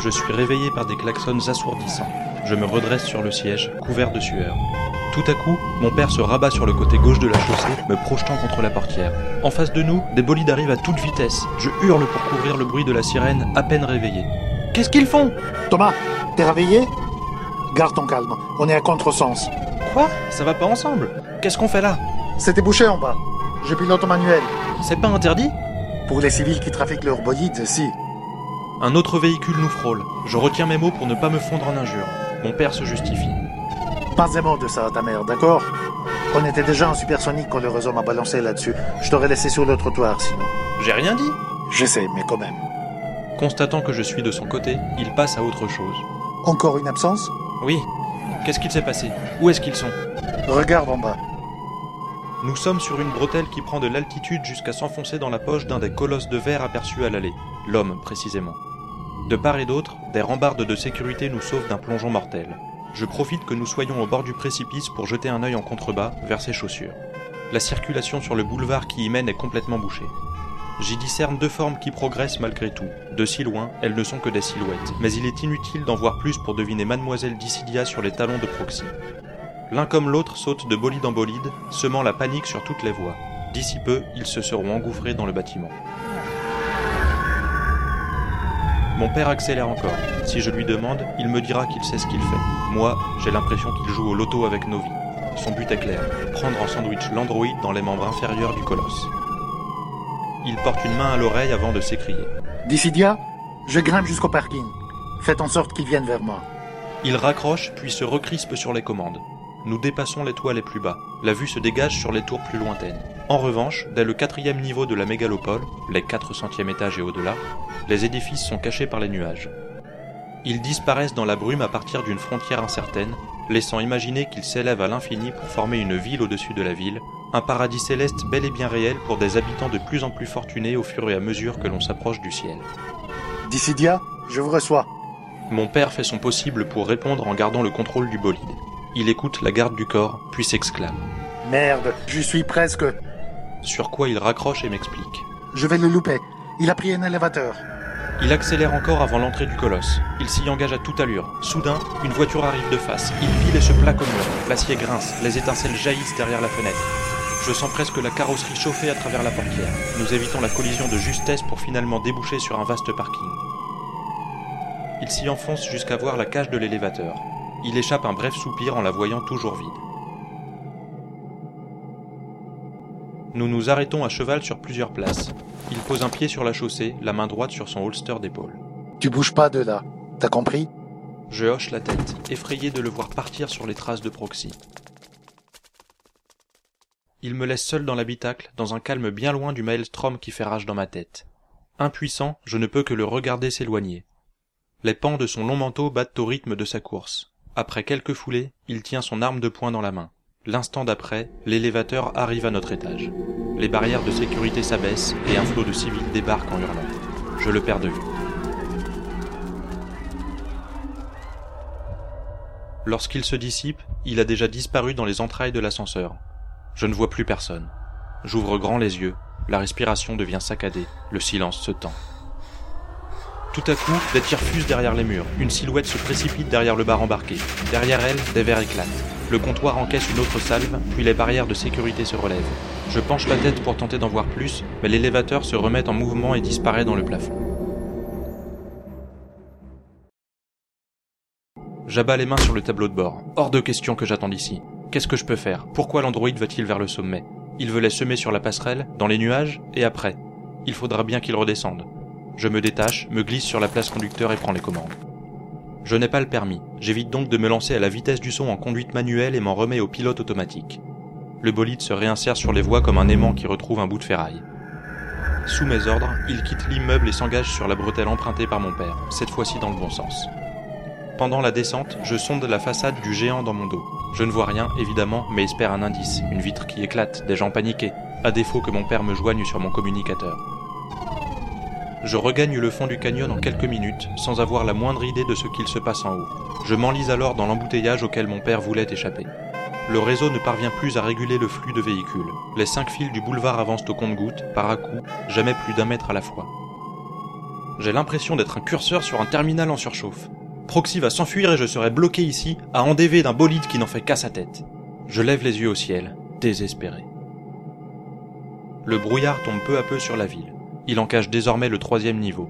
Je suis réveillé par des klaxons assourdissants. Je me redresse sur le siège, couvert de sueur. Tout à coup, mon père se rabat sur le côté gauche de la chaussée, me projetant contre la portière. En face de nous, des bolides arrivent à toute vitesse. Je hurle pour couvrir le bruit de la sirène, à peine réveillé. Qu'est-ce qu'ils font? Thomas, t'es réveillé? Garde ton calme, on est à contresens. Quoi? Ça va pas ensemble? Qu'est-ce qu'on fait là? C'était bouché en bas. Je pilote au manuel. C'est pas interdit? Pour les civils qui trafiquent leurs bolides, si. Un autre véhicule nous frôle. Je retiens mes mots pour ne pas me fondre en injures. Mon père se justifie. Pas un mot de ça à ta mère, d'accord? On était déjà en supersonique quand le réseau m'a balancé là-dessus. Je t'aurais laissé sur le trottoir sinon. J'ai rien dit Je sais, mais quand même. Constatant que je suis de son côté, il passe à autre chose. Encore une absence? Oui. Qu'est-ce qu'il s'est passé? Où est-ce qu'ils sont? Regarde en bas. Nous sommes sur une bretelle qui prend de l'altitude jusqu'à s'enfoncer dans la poche d'un des colosses de verre aperçus à l'allée. L'homme, précisément. De part et d'autre, des rambardes de sécurité nous sauvent d'un plongeon mortel. Je profite que nous soyons au bord du précipice pour jeter un œil en contrebas vers ses chaussures. La circulation sur le boulevard qui y mène est complètement bouchée. J'y discerne deux formes qui progressent malgré tout. De si loin, elles ne sont que des silhouettes, mais il est inutile d'en voir plus pour deviner Mademoiselle Dissidia sur les talons de Proxy. L'un comme l'autre saute de bolide en bolide, semant la panique sur toutes les voies. D'ici peu, ils se seront engouffrés dans le bâtiment. Mon père accélère encore. Si je lui demande, il me dira qu'il sait ce qu'il fait. Moi, j'ai l'impression qu'il joue au loto avec nos vies. Son but est clair, prendre en sandwich l'androïde dans les membres inférieurs du colosse. Il porte une main à l'oreille avant de s'écrier. Dissidia, je grimpe jusqu'au parking. Faites en sorte qu'ils viennent vers moi. Il raccroche puis se recrispe sur les commandes. Nous dépassons les toits les plus bas. La vue se dégage sur les tours plus lointaines. En revanche, dès le quatrième niveau de la mégalopole, les quatre centièmes étages et au-delà, les édifices sont cachés par les nuages. Ils disparaissent dans la brume à partir d'une frontière incertaine, laissant imaginer qu'ils s'élèvent à l'infini pour former une ville au-dessus de la ville, un paradis céleste bel et bien réel pour des habitants de plus en plus fortunés au fur et à mesure que l'on s'approche du ciel. Dissidia, je vous reçois. Mon père fait son possible pour répondre en gardant le contrôle du bolide. Il écoute la garde du corps, puis s'exclame. Merde, je suis presque. Sur quoi il raccroche et m'explique. Je vais le louper. Il a pris un élévateur. Il accélère encore avant l'entrée du colosse. Il s'y engage à toute allure. Soudain, une voiture arrive de face. Il pile et se plaque au mur. L'acier grince, les étincelles jaillissent derrière la fenêtre. Je sens presque la carrosserie chauffer à travers la portière. Nous évitons la collision de justesse pour finalement déboucher sur un vaste parking. Il s'y enfonce jusqu'à voir la cage de l'élévateur. Il échappe un bref soupir en la voyant toujours vide. Nous nous arrêtons à cheval sur plusieurs places. Il pose un pied sur la chaussée, la main droite sur son holster d'épaule. Tu bouges pas de là. T'as compris? Je hoche la tête, effrayé de le voir partir sur les traces de Proxy. Il me laisse seul dans l'habitacle, dans un calme bien loin du maelstrom qui fait rage dans ma tête. Impuissant, je ne peux que le regarder s'éloigner. Les pans de son long manteau battent au rythme de sa course. Après quelques foulées, il tient son arme de poing dans la main. L'instant d'après, l'élévateur arrive à notre étage. Les barrières de sécurité s'abaissent et un flot de civils débarque en hurlant. Je le perds de vue. Lorsqu'il se dissipe, il a déjà disparu dans les entrailles de l'ascenseur. Je ne vois plus personne. J'ouvre grand les yeux, la respiration devient saccadée, le silence se tend. Tout à coup, des tirs fusent derrière les murs. Une silhouette se précipite derrière le bar embarqué. Derrière elle, des verres éclatent. Le comptoir encaisse une autre salve, puis les barrières de sécurité se relèvent. Je penche la tête pour tenter d'en voir plus, mais l'élévateur se remet en mouvement et disparaît dans le plafond. J'abats les mains sur le tableau de bord. Hors de question que j'attende ici. Qu'est-ce que je peux faire? Pourquoi l'androïde va-t-il vers le sommet? Il veut les semer sur la passerelle, dans les nuages, et après? Il faudra bien qu'il redescende. Je me détache, me glisse sur la place conducteur et prends les commandes. Je n'ai pas le permis, j'évite donc de me lancer à la vitesse du son en conduite manuelle et m'en remets au pilote automatique. Le bolide se réinsère sur les voies comme un aimant qui retrouve un bout de ferraille. Sous mes ordres, il quitte l'immeuble et s'engage sur la bretelle empruntée par mon père, cette fois-ci dans le bon sens. Pendant la descente, je sonde la façade du géant dans mon dos. Je ne vois rien, évidemment, mais espère un indice, une vitre qui éclate, des gens paniqués, à défaut que mon père me joigne sur mon communicateur. Je regagne le fond du canyon en quelques minutes, sans avoir la moindre idée de ce qu'il se passe en haut. Je m'enlise alors dans l'embouteillage auquel mon père voulait échapper. Le réseau ne parvient plus à réguler le flux de véhicules. Les cinq fils du boulevard avancent au compte-gouttes, par à coups, jamais plus d'un mètre à la fois. J'ai l'impression d'être un curseur sur un terminal en surchauffe. Proxy va s'enfuir et je serai bloqué ici, à endever d'un bolide qui n'en fait qu'à sa tête. Je lève les yeux au ciel, désespéré. Le brouillard tombe peu à peu sur la ville. Il en cache désormais le troisième niveau.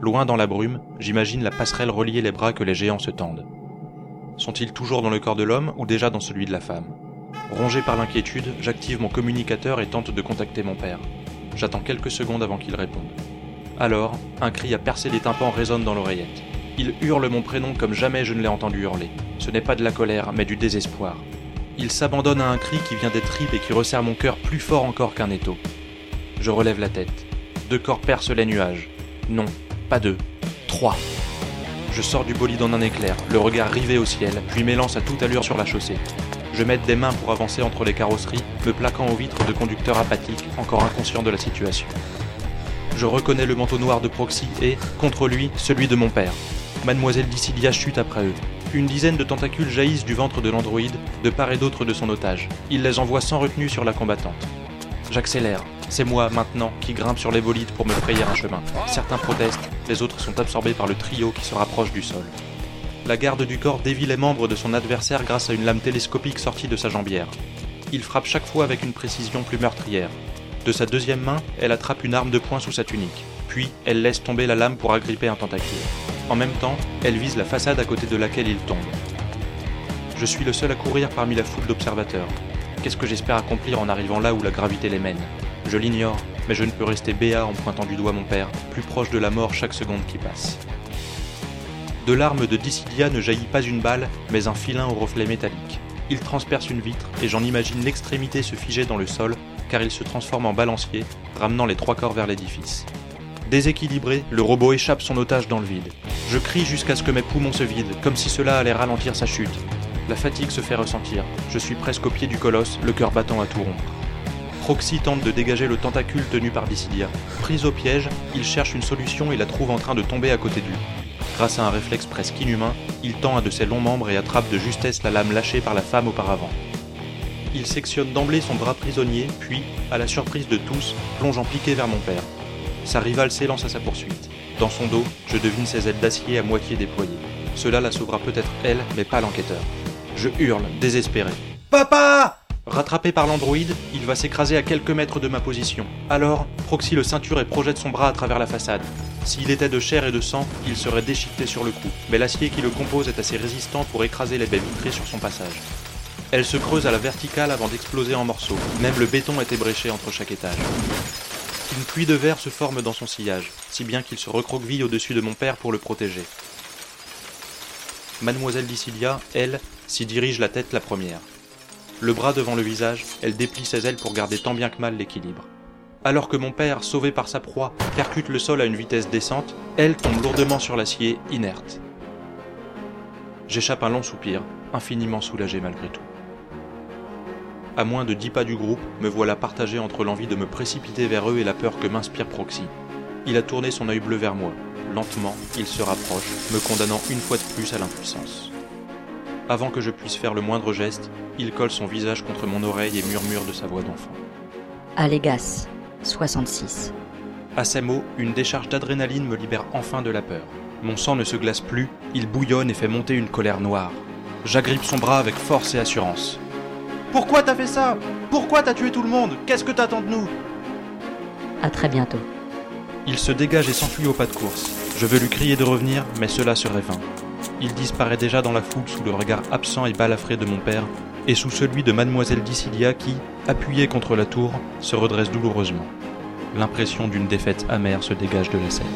Loin dans la brume, j'imagine la passerelle relier les bras que les géants se tendent. Sont-ils toujours dans le corps de l'homme ou déjà dans celui de la femme? Rongé par l'inquiétude, j'active mon communicateur et tente de contacter mon père. J'attends quelques secondes avant qu'il réponde. Alors, un cri à percer les tympans résonne dans l'oreillette. Il hurle mon prénom comme jamais je ne l'ai entendu hurler. Ce n'est pas de la colère, mais du désespoir. Il s'abandonne à un cri qui vient des tripes et qui resserre mon cœur plus fort encore qu'un étau. Je relève la tête. Deux corps percent les nuages. Non, pas deux. Trois. Je sors du bolide en un éclair, le regard rivé au ciel, puis m'élance à toute allure sur la chaussée. Je m'aide des mains pour avancer entre les carrosseries, me plaquant aux vitres de conducteurs apathiques, encore inconscients de la situation. Je reconnais le manteau noir de Proxy et, contre lui, celui de mon père. Mademoiselle Dissidia chute après eux. Une dizaine de tentacules jaillissent du ventre de l'androïde, de part et d'autre de son otage. Il les envoie sans retenue sur la combattante. J'accélère. C'est moi, maintenant, qui grimpe sur les bolides pour me frayer un chemin. Certains protestent, les autres sont absorbés par le trio qui se rapproche du sol. La garde du corps dévie les membres de son adversaire grâce à une lame télescopique sortie de sa jambière. Il frappe chaque fois avec une précision plus meurtrière. De sa deuxième main, elle attrape une arme de poing sous sa tunique. Puis, elle laisse tomber la lame pour agripper un tentacule. En même temps, elle vise la façade à côté de laquelle il tombe. Je suis le seul à courir parmi la foule d'observateurs. Qu'est-ce que j'espère accomplir en arrivant là où la gravité les mène Je l'ignore, mais je ne peux rester béat en pointant du doigt mon père, plus proche de la mort chaque seconde qui passe. De l'arme de Dissidia ne jaillit pas une balle, mais un filin au reflet métallique. Il transperce une vitre, et j'en imagine l'extrémité se figer dans le sol, car il se transforme en balancier, ramenant les trois corps vers l'édifice. Déséquilibré, le robot échappe son otage dans le vide. Je crie jusqu'à ce que mes poumons se vident, comme si cela allait ralentir sa chute. La fatigue se fait ressentir. Je suis presque au pied du colosse, le cœur battant à tout rompre. Proxy tente de dégager le tentacule tenu par Dissidia. Pris au piège, il cherche une solution et la trouve en train de tomber à côté de lui. Grâce à un réflexe presque inhumain, il tend un de ses longs membres et attrape de justesse la lame lâchée par la femme auparavant. Il sectionne d'emblée son bras prisonnier, puis, à la surprise de tous, plonge en piqué vers mon père. Sa rivale s'élance à sa poursuite. Dans son dos, je devine ses ailes d'acier à moitié déployées. Cela la sauvera peut-être elle, mais pas l'enquêteur. Je hurle, désespéré. Papa Rattrapé par l'androïde, il va s'écraser à quelques mètres de ma position. Alors, Proxy le ceinture et projette son bras à travers la façade. S'il était de chair et de sang, il serait déchiqueté sur le coup, mais l'acier qui le compose est assez résistant pour écraser les baies vitrées sur son passage. Elle se creuse à la verticale avant d'exploser en morceaux. Même le béton est ébréché entre chaque étage. Une pluie de verre se forme dans son sillage, si bien qu'il se recroqueville au-dessus de mon père pour le protéger. Mademoiselle Dissilia, elle, s'y dirige la tête la première. Le bras devant le visage, elle déplie ses ailes pour garder tant bien que mal l'équilibre. Alors que mon père, sauvé par sa proie, percute le sol à une vitesse décente, elle tombe lourdement sur l'acier, inerte. J'échappe un long soupir, infiniment soulagé malgré tout. À moins de dix pas du groupe, me voilà partagé entre l'envie de me précipiter vers eux et la peur que m'inspire Proxy. Il a tourné son œil bleu vers moi. Lentement, il se rapproche, me condamnant une fois de plus à l'impuissance. Avant que je puisse faire le moindre geste, il colle son visage contre mon oreille et murmure de sa voix d'enfant. Allégas, 66. À ces mots, une décharge d'adrénaline me libère enfin de la peur. Mon sang ne se glace plus, il bouillonne et fait monter une colère noire. J'agrippe son bras avec force et assurance. Pourquoi t'as fait ça? Pourquoi t'as tué tout le monde? Qu'est-ce que t'attends de nous? À très bientôt. Il se dégage et s'enfuit au pas de course. Je veux lui crier de revenir, mais cela serait vain. Il disparaît déjà dans la foule sous le regard absent et balafré de mon père, et sous celui de mademoiselle Dissidia qui, appuyée contre la tour, se redresse douloureusement. L'impression d'une défaite amère se dégage de la scène.